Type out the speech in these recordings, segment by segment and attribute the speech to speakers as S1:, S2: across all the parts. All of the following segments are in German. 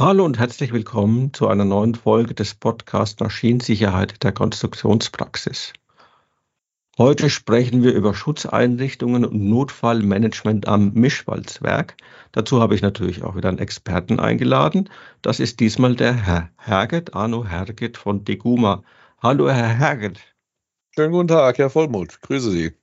S1: Hallo und herzlich willkommen zu einer neuen Folge des Podcasts Maschinensicherheit der Konstruktionspraxis. Heute sprechen wir über Schutzeinrichtungen und Notfallmanagement am Mischwalzwerk. Dazu habe ich natürlich auch wieder einen Experten eingeladen. Das ist diesmal der Herr Herget, Arno Herget von Deguma. Hallo, Herr Herget.
S2: Schönen guten Tag, Herr Vollmuth. Grüße Sie.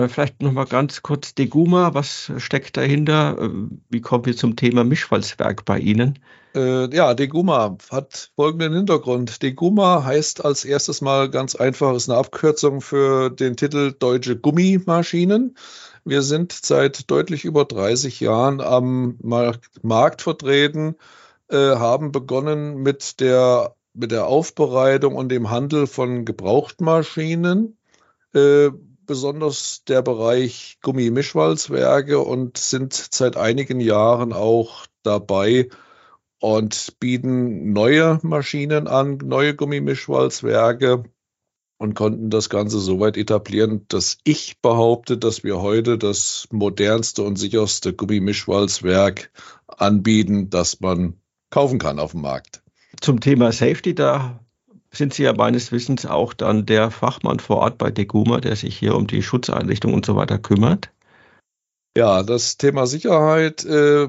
S1: Äh, vielleicht noch mal ganz kurz Deguma, was steckt dahinter? Äh, wie kommen wir zum Thema Mischwalzwerk bei Ihnen?
S2: Äh, ja, Deguma hat folgenden Hintergrund. Deguma heißt als erstes mal ganz einfach, ist eine Abkürzung für den Titel Deutsche Gummimaschinen. Wir sind seit deutlich über 30 Jahren am Markt vertreten, äh, haben begonnen mit der, mit der Aufbereitung und dem Handel von Gebrauchtmaschinen. Äh, besonders der Bereich Gummimischwalzwerke und sind seit einigen Jahren auch dabei und bieten neue Maschinen an, neue Gummimischwalzwerke und konnten das Ganze so weit etablieren, dass ich behaupte, dass wir heute das modernste und sicherste Gummimischwalzwerk anbieten, das man kaufen kann auf dem Markt.
S1: Zum Thema Safety, da sind Sie ja meines Wissens auch dann der Fachmann vor Ort bei Deguma, der sich hier um die Schutzeinrichtung und so weiter kümmert?
S2: Ja, das Thema Sicherheit äh,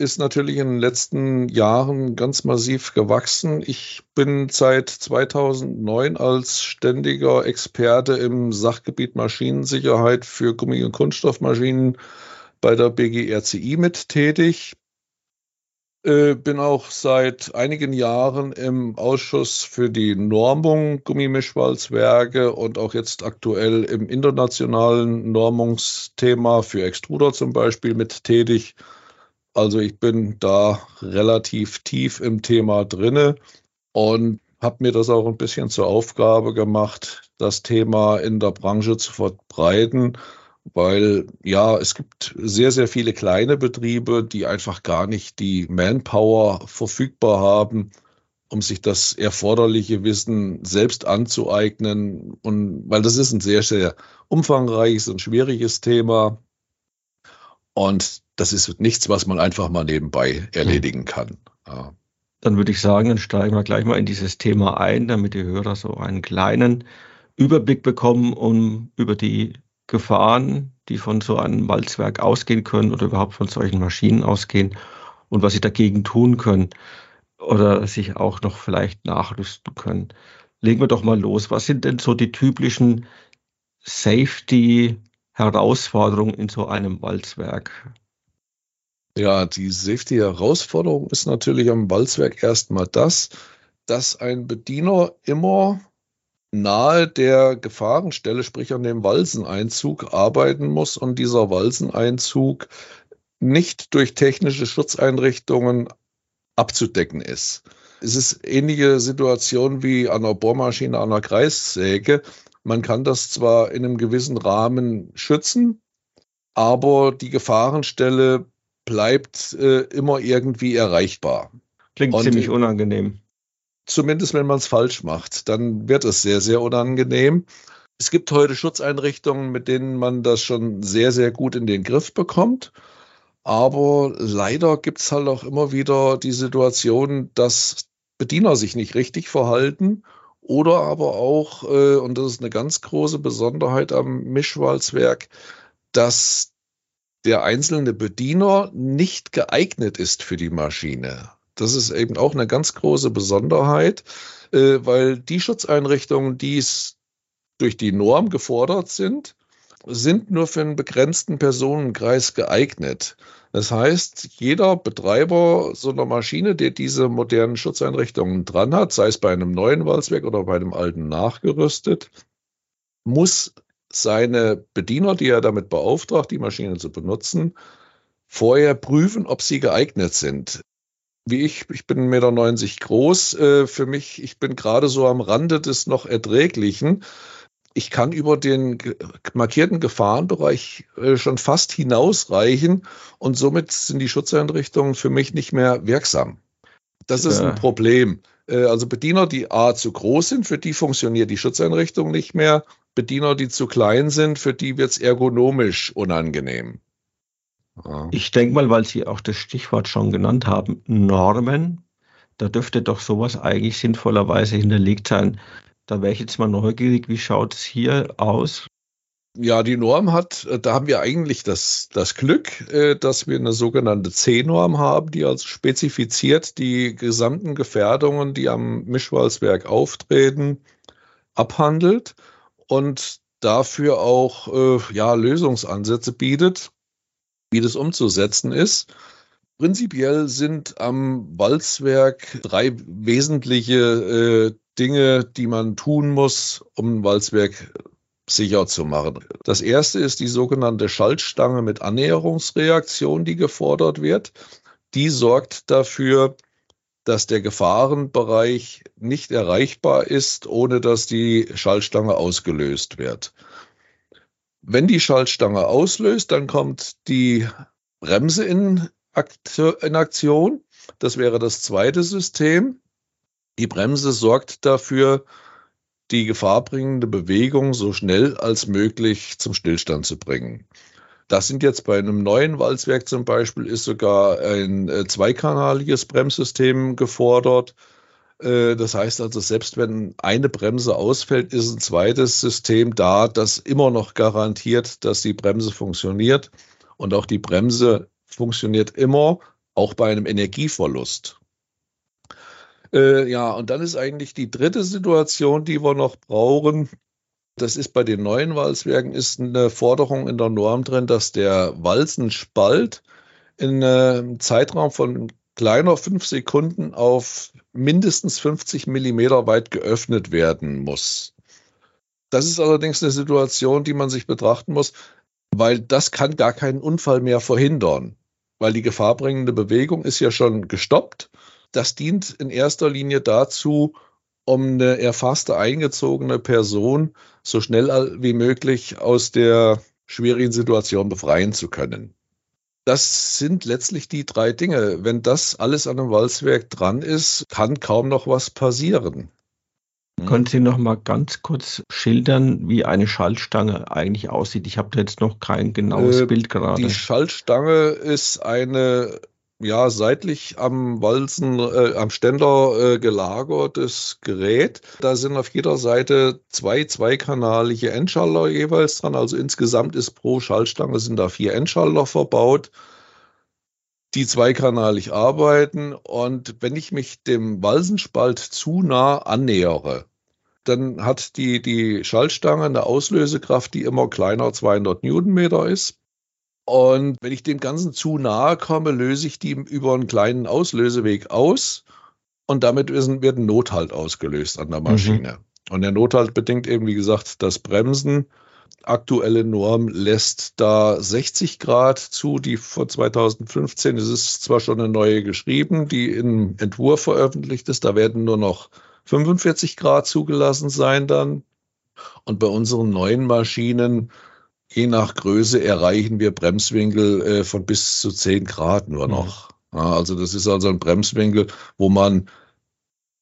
S2: ist natürlich in den letzten Jahren ganz massiv gewachsen. Ich bin seit 2009 als ständiger Experte im Sachgebiet Maschinensicherheit für Gummi- und Kunststoffmaschinen bei der BGRCI mit tätig. Äh, bin auch seit einigen Jahren im Ausschuss für die Normung Gummimischwalzwerke und auch jetzt aktuell im internationalen Normungsthema für Extruder zum Beispiel mit tätig. Also ich bin da relativ tief im Thema drinne und habe mir das auch ein bisschen zur Aufgabe gemacht, das Thema in der Branche zu verbreiten weil ja, es gibt sehr, sehr viele kleine Betriebe, die einfach gar nicht die Manpower verfügbar haben, um sich das erforderliche Wissen selbst anzueignen. Und weil das ist ein sehr, sehr umfangreiches und schwieriges Thema. Und das ist nichts, was man einfach mal nebenbei erledigen kann. Ja.
S1: Dann würde ich sagen, dann steigen wir gleich mal in dieses Thema ein, damit die Hörer so einen kleinen Überblick bekommen, um über die Gefahren, die von so einem Walzwerk ausgehen können oder überhaupt von solchen Maschinen ausgehen und was sie dagegen tun können oder sich auch noch vielleicht nachrüsten können. Legen wir doch mal los. Was sind denn so die typischen Safety-Herausforderungen in so einem Walzwerk?
S2: Ja, die Safety-Herausforderung ist natürlich am Walzwerk erstmal das, dass ein Bediener immer nahe der Gefahrenstelle, sprich an dem Walzeneinzug, arbeiten muss und dieser Walzeneinzug nicht durch technische Schutzeinrichtungen abzudecken ist. Es ist ähnliche Situation wie an einer Bohrmaschine, an einer Kreissäge. Man kann das zwar in einem gewissen Rahmen schützen, aber die Gefahrenstelle bleibt äh, immer irgendwie erreichbar.
S1: Klingt und, ziemlich unangenehm
S2: zumindest wenn man es falsch macht, dann wird es sehr, sehr unangenehm. Es gibt heute Schutzeinrichtungen, mit denen man das schon sehr, sehr gut in den Griff bekommt. Aber leider gibt es halt auch immer wieder die Situation, dass Bediener sich nicht richtig verhalten oder aber auch, äh, und das ist eine ganz große Besonderheit am Mischwalzwerk, dass der einzelne Bediener nicht geeignet ist für die Maschine. Das ist eben auch eine ganz große Besonderheit, äh, weil die Schutzeinrichtungen, die durch die Norm gefordert sind, sind nur für einen begrenzten Personenkreis geeignet. Das heißt, jeder Betreiber so einer Maschine, der diese modernen Schutzeinrichtungen dran hat, sei es bei einem neuen Walzwerk oder bei einem alten nachgerüstet, muss seine Bediener, die er damit beauftragt, die Maschine zu benutzen, vorher prüfen, ob sie geeignet sind wie ich, ich bin 1,90 Meter groß, äh, für mich, ich bin gerade so am Rande des noch Erträglichen. Ich kann über den markierten Gefahrenbereich äh, schon fast hinausreichen und somit sind die Schutzeinrichtungen für mich nicht mehr wirksam. Das ist ein Problem. Äh, also Bediener, die A zu groß sind, für die funktioniert die Schutzeinrichtung nicht mehr. Bediener, die zu klein sind, für die wird es ergonomisch unangenehm.
S1: Ich denke mal, weil Sie auch das Stichwort schon genannt haben, Normen, da dürfte doch sowas eigentlich sinnvollerweise hinterlegt sein. Da wäre ich jetzt mal neugierig, wie schaut es hier aus?
S2: Ja, die Norm hat, äh, da haben wir eigentlich das, das Glück, äh, dass wir eine sogenannte C-Norm haben, die also spezifiziert die gesamten Gefährdungen, die am Mischwalzwerk auftreten, abhandelt und dafür auch äh, ja, Lösungsansätze bietet, wie das umzusetzen ist. Prinzipiell sind am Walzwerk drei wesentliche äh, Dinge, die man tun muss, um ein Walzwerk sicher zu machen. Das erste ist die sogenannte Schaltstange mit Annäherungsreaktion, die gefordert wird. Die sorgt dafür, dass der Gefahrenbereich nicht erreichbar ist, ohne dass die Schaltstange ausgelöst wird. Wenn die Schaltstange auslöst, dann kommt die Bremse in, Aktion. Das wäre das zweite System. Die Bremse sorgt dafür, die gefahrbringende Bewegung so schnell als möglich zum Stillstand zu bringen. Das sind jetzt bei einem neuen Walzwerk zum Beispiel ist sogar ein äh, zweikanaliges Bremssystem gefordert. Äh, das heißt also, selbst wenn eine Bremse ausfällt, ist ein zweites System da, das immer noch garantiert, dass die Bremse funktioniert. Und auch die Bremse funktioniert immer, auch bei einem Energieverlust. Äh, ja, und dann ist eigentlich die dritte Situation, die wir noch brauchen. Das ist bei den neuen Walzwerken, ist eine Forderung in der Norm drin, dass der Walzenspalt in einem Zeitraum von kleiner fünf Sekunden auf mindestens 50 Millimeter weit geöffnet werden muss. Das ist allerdings eine Situation, die man sich betrachten muss, weil das kann gar keinen Unfall mehr verhindern, weil die gefahrbringende Bewegung ist ja schon gestoppt das dient in erster Linie dazu, um eine erfasste, eingezogene Person so schnell wie möglich aus der schwierigen Situation befreien zu können. Das sind letztlich die drei Dinge. Wenn das alles an einem Walzwerk dran ist, kann kaum noch was passieren.
S1: Hm? Können Sie noch mal ganz kurz schildern, wie eine Schaltstange eigentlich aussieht? Ich habe da jetzt noch kein genaues äh, Bild gerade.
S2: Die Schaltstange ist eine ja, seitlich am Walzen, äh, am Ständer äh, gelagertes Gerät. Da sind auf jeder Seite zwei zweikanalige Endschalter jeweils dran. Also insgesamt ist pro Schaltstange sind da vier Endschalter verbaut, die zweikanalig arbeiten. Und wenn ich mich dem Walzenspalt zu nah annähere, dann hat die, die Schaltstange eine Auslösekraft, die immer kleiner 200 Newtonmeter ist. Und wenn ich dem Ganzen zu nahe komme, löse ich die über einen kleinen Auslöseweg aus und damit wird ein Nothalt ausgelöst an der Maschine. Mhm. Und der Nothalt bedingt eben, wie gesagt, das Bremsen. Aktuelle Norm lässt da 60 Grad zu, die von 2015, es ist zwar schon eine neue geschrieben, die im Entwurf veröffentlicht ist, da werden nur noch 45 Grad zugelassen sein dann. Und bei unseren neuen Maschinen je nach Größe erreichen wir Bremswinkel äh, von bis zu 10 Grad nur mhm. noch. Ja, also das ist also ein Bremswinkel, wo man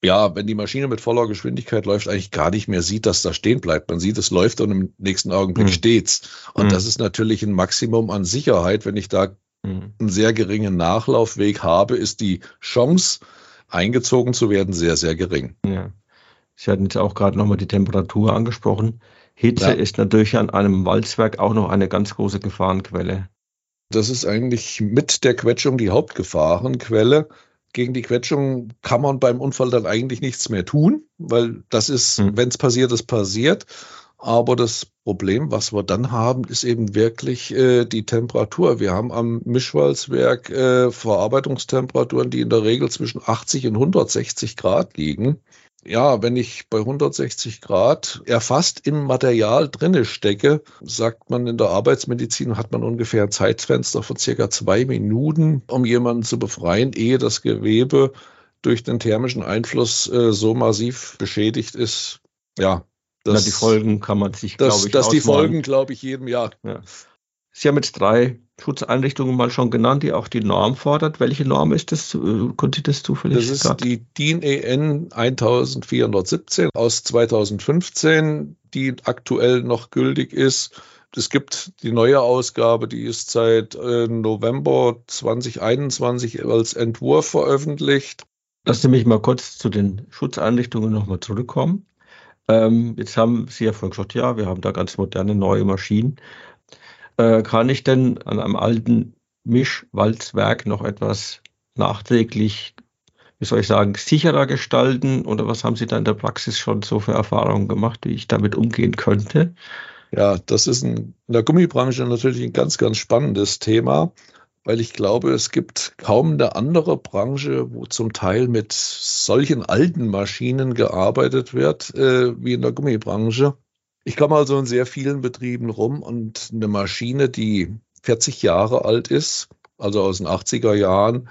S2: ja, wenn die Maschine mit voller Geschwindigkeit läuft, eigentlich gar nicht mehr sieht, dass da stehen bleibt. Man sieht, es läuft und im nächsten Augenblick mhm. steht's. Und mhm. das ist natürlich ein Maximum an Sicherheit. Wenn ich da mhm. einen sehr geringen Nachlaufweg habe, ist die Chance, eingezogen zu werden, sehr, sehr gering.
S1: Ja. Sie hatten jetzt auch gerade nochmal die Temperatur angesprochen. Hitze ja. ist natürlich an einem Walzwerk auch noch eine ganz große Gefahrenquelle.
S2: Das ist eigentlich mit der Quetschung die Hauptgefahrenquelle. Gegen die Quetschung kann man beim Unfall dann eigentlich nichts mehr tun, weil das ist, hm. wenn es passiert, es passiert. Aber das Problem, was wir dann haben, ist eben wirklich äh, die Temperatur. Wir haben am Mischwalzwerk äh, Verarbeitungstemperaturen, die in der Regel zwischen 80 und 160 Grad liegen ja, wenn ich bei 160 Grad erfasst im Material drinne stecke, sagt man in der Arbeitsmedizin, hat man ungefähr ein Zeitfenster von circa zwei Minuten, um jemanden zu befreien, ehe das Gewebe durch den thermischen Einfluss äh, so massiv beschädigt ist. Ja,
S1: das, Na, die Folgen kann man sich, glaube
S2: ich, Das die Folgen, glaube ich, jedem Jahr. Ja.
S1: Sie haben jetzt drei Schutzeinrichtungen mal schon genannt, die auch die Norm fordert. Welche Norm ist das? Äh, Konnte Sie das zufällig
S2: Das ist grad? die DIN EN 1417 aus 2015, die aktuell noch gültig ist. Es gibt die neue Ausgabe, die ist seit äh, November 2021 als Entwurf veröffentlicht.
S1: Lass mich mal kurz zu den Schutzeinrichtungen nochmal zurückkommen. Ähm, jetzt haben Sie ja vorhin gesagt, ja, wir haben da ganz moderne neue Maschinen. Äh, kann ich denn an einem alten Mischwalzwerk noch etwas nachträglich, wie soll ich sagen, sicherer gestalten? Oder was haben Sie da in der Praxis schon so für Erfahrungen gemacht, wie ich damit umgehen könnte?
S2: Ja, das ist in der Gummibranche natürlich ein ganz, ganz spannendes Thema, weil ich glaube, es gibt kaum eine andere Branche, wo zum Teil mit solchen alten Maschinen gearbeitet wird, äh, wie in der Gummibranche. Ich komme also in sehr vielen Betrieben rum und eine Maschine, die 40 Jahre alt ist, also aus den 80er Jahren,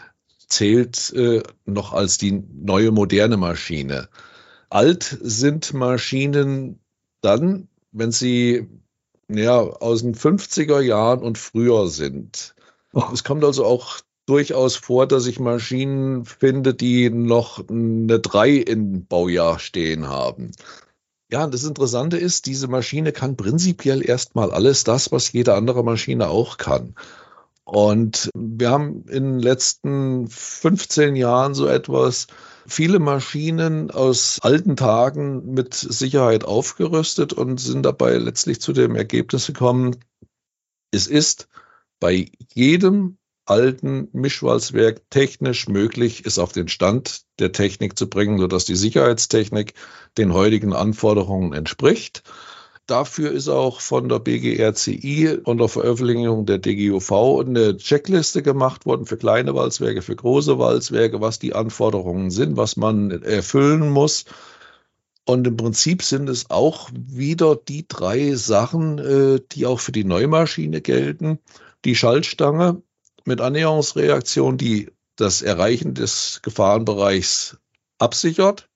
S2: zählt äh, noch als die neue moderne Maschine. Alt sind Maschinen dann, wenn sie ja, aus den 50er Jahren und früher sind. Oh. Es kommt also auch durchaus vor, dass ich Maschinen finde, die noch eine 3 im Baujahr stehen haben. Ja, das Interessante ist, diese Maschine kann prinzipiell erstmal alles das, was jede andere Maschine auch kann. Und wir haben in den letzten 15 Jahren so etwas viele Maschinen aus alten Tagen mit Sicherheit aufgerüstet und sind dabei letztlich zu dem Ergebnis gekommen, es ist bei jedem alten Mischwalzwerk technisch möglich, es auf den Stand der Technik zu bringen, sodass die Sicherheitstechnik den heutigen Anforderungen entspricht. Dafür ist auch von der BGRCI und der Veröffentlichung der DGUV eine Checkliste gemacht worden für kleine Walzwerke, für große Walzwerke, was die Anforderungen sind, was man erfüllen muss. Und im Prinzip sind es auch wieder die drei Sachen, äh, die auch für die Neumaschine gelten. Die Schaltstange mit Annäherungsreaktion, die das Erreichen des Gefahrenbereichs absichert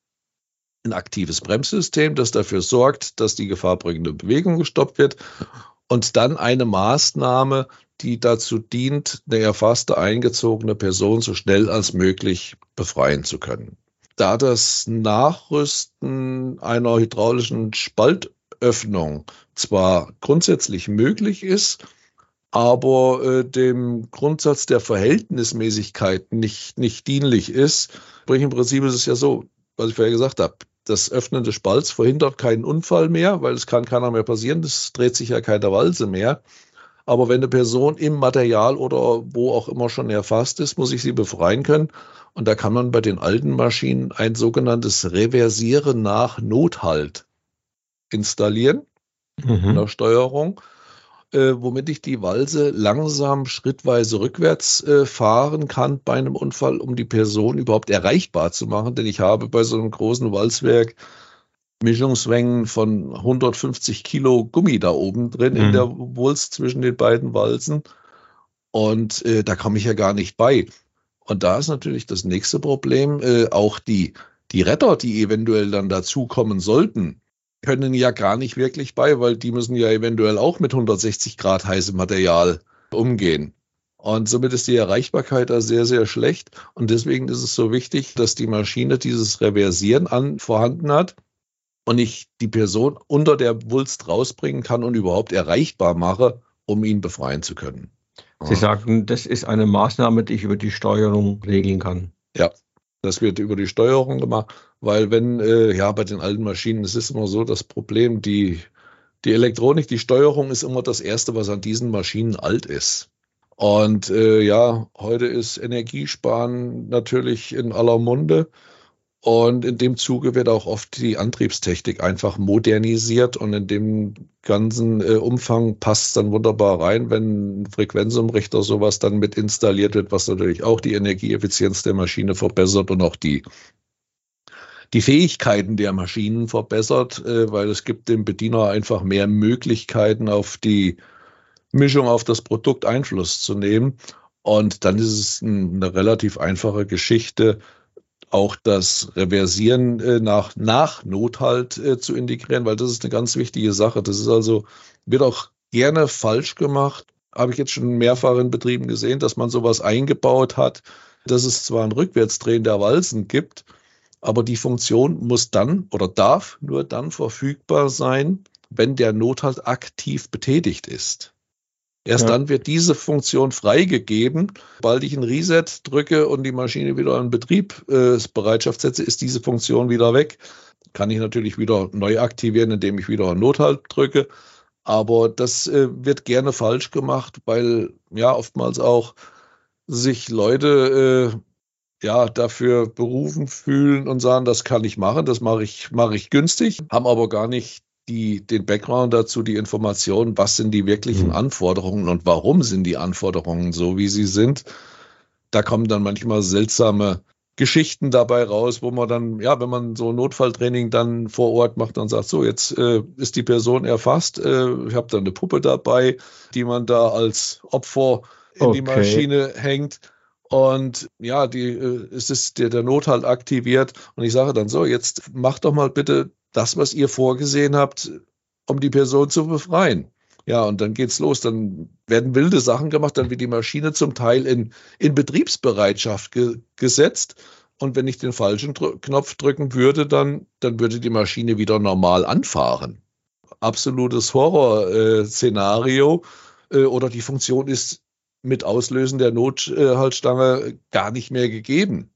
S2: ein aktives Bremssystem, das dafür sorgt, dass die gefahrbringende Bewegung gestoppt wird und dann eine Maßnahme, die dazu dient, eine erfasste eingezogene Person so schnell als möglich befreien zu können. Da das Nachrüsten einer hydraulischen Spaltöffnung zwar grundsätzlich möglich ist, aber äh, dem Grundsatz der Verhältnismäßigkeit nicht, nicht dienlich ist. Sprich, im Prinzip ist es ja so, was ich vorher gesagt habe, das Öffnen des Spalts verhindert keinen Unfall mehr, weil es kann keiner mehr passieren. Das dreht sich ja keine Walze mehr. Aber wenn eine Person im Material oder wo auch immer schon erfasst ist, muss ich sie befreien können. Und da kann man bei den alten Maschinen ein sogenanntes Reversieren nach Nothalt installieren mhm. in der Steuerung äh, womit ich die Walze langsam schrittweise rückwärts äh, fahren kann bei einem Unfall, um die Person überhaupt erreichbar zu machen. Denn ich habe bei so einem großen Walzwerk Mischungsmengen von 150 Kilo Gummi da oben drin mhm. in der Wulst zwischen den beiden Walzen. Und äh, da komme ich ja gar nicht bei. Und da ist natürlich das nächste Problem, äh, auch die, die Retter, die eventuell dann dazukommen sollten, können ja gar nicht wirklich bei, weil die müssen ja eventuell auch mit 160 Grad heißem Material umgehen. Und somit ist die Erreichbarkeit da sehr, sehr schlecht. Und deswegen ist es so wichtig, dass die Maschine dieses Reversieren an vorhanden hat und ich die Person unter der Wulst rausbringen kann und überhaupt erreichbar mache, um ihn befreien zu können.
S1: Sie sagten, das ist eine Maßnahme, die ich über die Steuerung regeln kann.
S2: Ja, das wird über die Steuerung gemacht. Weil wenn, äh, ja, bei den alten Maschinen, es ist immer so das Problem, die, die Elektronik, die Steuerung ist immer das Erste, was an diesen Maschinen alt ist. Und äh, ja, heute ist Energiesparen natürlich in aller Munde. Und in dem Zuge wird auch oft die Antriebstechnik einfach modernisiert und in dem ganzen äh, Umfang passt dann wunderbar rein, wenn ein Frequenzumrichter sowas dann mit installiert wird, was natürlich auch die Energieeffizienz der Maschine verbessert und auch die die Fähigkeiten der Maschinen verbessert, äh, weil es gibt dem Bediener einfach mehr Möglichkeiten auf die Mischung, auf das Produkt Einfluss zu nehmen. Und dann ist es eine relativ einfache Geschichte, auch das Reversieren äh, nach, nach Nothalt äh, zu integrieren, weil das ist eine ganz wichtige Sache. Das ist also, wird auch gerne falsch gemacht. Habe ich jetzt schon mehrfach in Betrieben gesehen, dass man sowas eingebaut hat, dass es zwar ein Rückwärtsdrehen der Walzen gibt, aber die Funktion muss dann oder darf nur dann verfügbar sein, wenn der Nothalt aktiv betätigt ist. Erst ja. dann wird diese Funktion freigegeben. Sobald ich ein Reset drücke und die Maschine wieder in Betriebsbereitschaft äh, setze, ist diese Funktion wieder weg. Kann ich natürlich wieder neu aktivieren, indem ich wieder einen Nothalt drücke. Aber das äh, wird gerne falsch gemacht, weil ja oftmals auch sich Leute äh, ja dafür berufen fühlen und sagen, das kann ich machen, das mache ich mache ich günstig, haben aber gar nicht die, den Background dazu, die Informationen, was sind die wirklichen mhm. Anforderungen und warum sind die Anforderungen so, wie sie sind. Da kommen dann manchmal seltsame Geschichten dabei raus, wo man dann, ja, wenn man so Notfalltraining dann vor Ort macht, dann sagt, so, jetzt äh, ist die Person erfasst, äh, ich habe da eine Puppe dabei, die man da als Opfer in okay. die Maschine hängt. Und ja, die, äh, es ist der, der Nothalt aktiviert. Und ich sage dann so, jetzt mach doch mal bitte das, was ihr vorgesehen habt, um die Person zu befreien. Ja, und dann geht's los. Dann werden wilde Sachen gemacht, dann wird die Maschine zum Teil in, in Betriebsbereitschaft ge gesetzt. Und wenn ich den falschen Dr Knopf drücken würde, dann, dann würde die Maschine wieder normal anfahren. Absolutes Horrorszenario. Äh, äh, oder die Funktion ist mit Auslösen der Nothaltstange gar nicht mehr gegeben.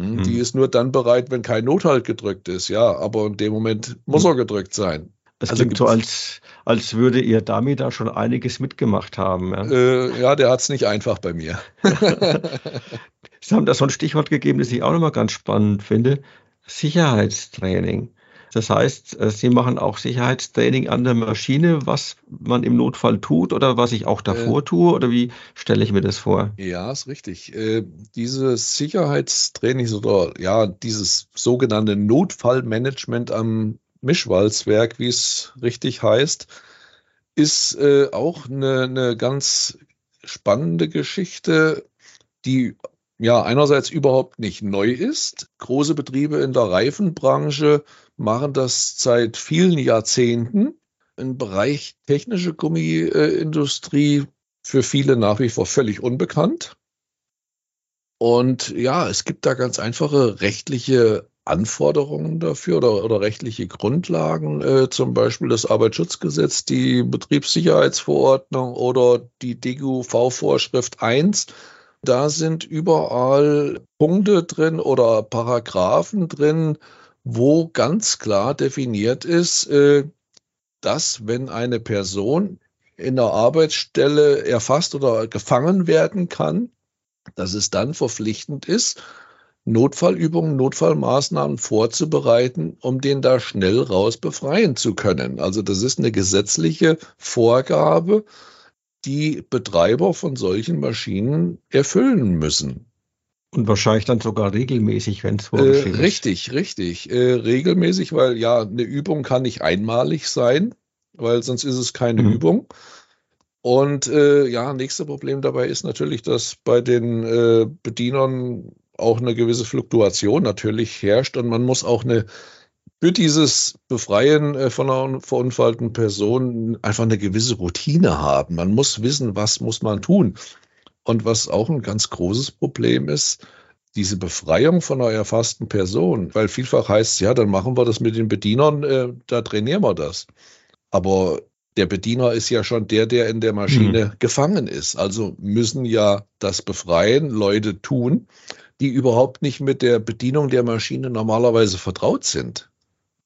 S2: Mhm. Die ist nur dann bereit, wenn kein Nothalt gedrückt ist, ja, aber in dem Moment muss er gedrückt sein.
S1: Es also klingt so, als, als würde Ihr Dummy da schon einiges mitgemacht haben.
S2: Ja, äh, ja der hat es nicht einfach bei mir.
S1: Sie haben da so ein Stichwort gegeben, das ich auch nochmal ganz spannend finde. Sicherheitstraining. Das heißt, äh, Sie machen auch Sicherheitstraining an der Maschine, was man im Notfall tut oder was ich auch davor äh, tue oder wie stelle ich mir das vor?
S2: Ja, ist richtig. Äh, dieses Sicherheitstraining oder ja, dieses sogenannte Notfallmanagement am Mischwalzwerk, wie es richtig heißt, ist äh, auch eine, eine ganz spannende Geschichte, die ja einerseits überhaupt nicht neu ist. Große Betriebe in der Reifenbranche machen das seit vielen Jahrzehnten. Im Bereich technische Gummiindustrie für viele nach wie vor völlig unbekannt. Und ja, es gibt da ganz einfache rechtliche Anforderungen dafür oder, oder rechtliche Grundlagen, äh, zum Beispiel das Arbeitsschutzgesetz, die Betriebssicherheitsverordnung oder die DGUV-Vorschrift 1. Da sind überall Punkte drin oder Paragraphen drin, wo ganz klar definiert ist, äh, dass wenn eine Person in der Arbeitsstelle erfasst oder gefangen werden kann, dass es dann verpflichtend ist, Notfallübungen, Notfallmaßnahmen vorzubereiten, um den da schnell raus befreien zu können. Also das ist eine gesetzliche Vorgabe, die Betreiber von solchen Maschinen erfüllen müssen.
S1: Und wahrscheinlich dann sogar regelmäßig, wenn es
S2: vorgeschrieben äh, Richtig, richtig. Äh, regelmäßig, weil ja, eine Übung kann nicht einmalig sein, weil sonst ist es keine mhm. Übung. Und äh, ja, nächste Problem dabei ist natürlich, dass bei den äh, Bedienern auch eine gewisse Fluktuation natürlich herrscht und man muss auch eine für dieses Befreien äh, von einer verunfallten Person einfach eine gewisse Routine haben. Man muss wissen, was muss man tun. Und was auch ein ganz großes Problem ist, diese Befreiung von einer erfassten Person, weil vielfach heißt es, ja, dann machen wir das mit den Bedienern, äh, da trainieren wir das. Aber der Bediener ist ja schon der, der in der Maschine mhm. gefangen ist. Also müssen ja das Befreien Leute tun, die überhaupt nicht mit der Bedienung der Maschine normalerweise vertraut sind.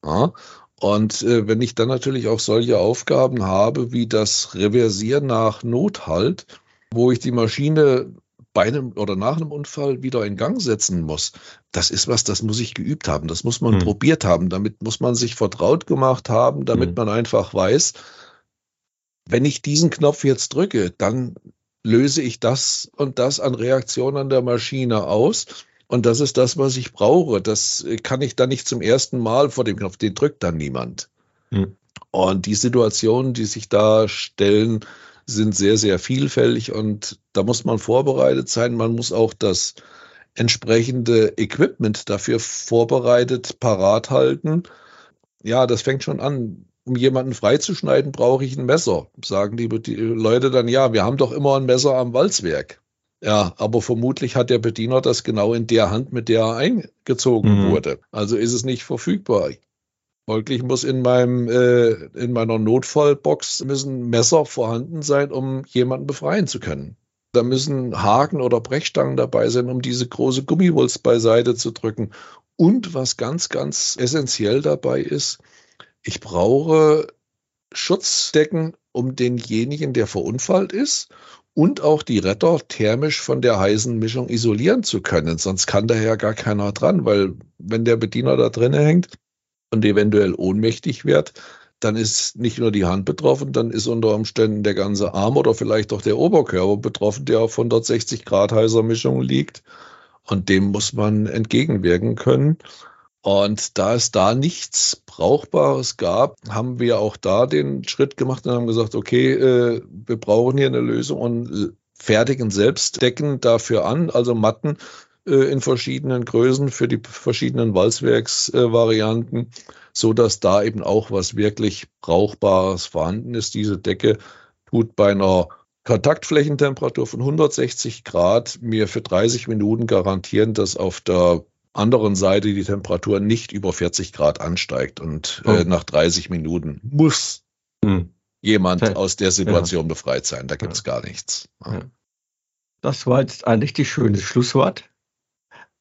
S2: Ja? Und äh, wenn ich dann natürlich auch solche Aufgaben habe, wie das Reversieren nach Nothalt, wo ich die Maschine bei einem oder nach einem Unfall wieder in Gang setzen muss, das ist was, das muss ich geübt haben, das muss man hm. probiert haben, damit muss man sich vertraut gemacht haben, damit hm. man einfach weiß, wenn ich diesen Knopf jetzt drücke, dann löse ich das und das an Reaktion an der Maschine aus. Und das ist das, was ich brauche. Das kann ich dann nicht zum ersten Mal vor dem Knopf, den drückt dann niemand. Hm. Und die Situationen, die sich da stellen, sind sehr, sehr vielfältig und da muss man vorbereitet sein. Man muss auch das entsprechende Equipment dafür vorbereitet, parat halten. Ja, das fängt schon an um jemanden freizuschneiden, brauche ich ein Messer. Sagen die, die, Leute dann, ja, wir haben doch immer ein Messer am Walzwerk. Ja, aber vermutlich hat der Bediener das genau in der Hand, mit der er eingezogen mhm. wurde. Also ist es nicht verfügbar. Folglich muss in meinem äh, in meiner Notfallbox müssen Messer vorhanden sein, um jemanden befreien zu können. Da müssen Haken oder Brechstangen dabei sein, um diese große Gummiwulst beiseite zu drücken. Und was ganz, ganz essentiell dabei ist, ich brauche Schutzdecken um denjenigen, der verunfallt ist und auch die Retter thermisch von der heißen Mischung isolieren zu können. Sonst kann daher gar keiner dran, weil wenn der Bediener da drin hängt und eventuell ohnmächtig wird, dann ist nicht nur die Hand betroffen, dann ist unter Umständen der ganze Arm oder vielleicht auch der Oberkörper betroffen, der auf 160 Grad heißer Mischung liegt. Und dem muss man entgegenwirken können. Und da es da nichts Brauchbares gab, haben wir auch da den Schritt gemacht und haben gesagt, okay, äh, wir brauchen hier eine Lösung und fertigen selbst Decken dafür an, also Matten äh, in verschiedenen Größen für die verschiedenen Walzwerksvarianten, äh, so dass da eben auch was wirklich Brauchbares vorhanden ist. Diese Decke tut bei einer Kontaktflächentemperatur von 160 Grad mir für 30 Minuten garantieren, dass auf der anderen Seite die Temperatur nicht über 40 Grad ansteigt und äh, oh. äh, nach 30 Minuten muss hm. jemand ja. aus der Situation ja. befreit sein. Da gibt es ja. gar nichts.
S1: Das war jetzt ein richtig schönes Schlusswort.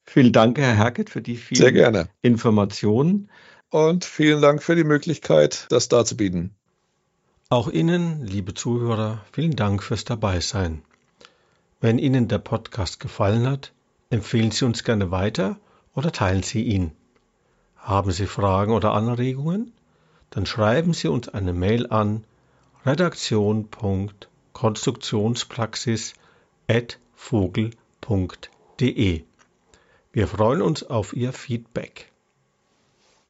S1: Vielen Dank, Herr Herket, für die vielen. Informationen.
S2: Und vielen Dank für die Möglichkeit, das darzubieten.
S1: Auch Ihnen, liebe Zuhörer, vielen Dank fürs Dabeisein. Wenn Ihnen der Podcast gefallen hat, empfehlen Sie uns gerne weiter oder teilen Sie ihn. Haben Sie Fragen oder Anregungen? Dann schreiben Sie uns eine Mail an redaktion.konstruktionspraxis.vogel.de. Wir freuen uns auf Ihr Feedback.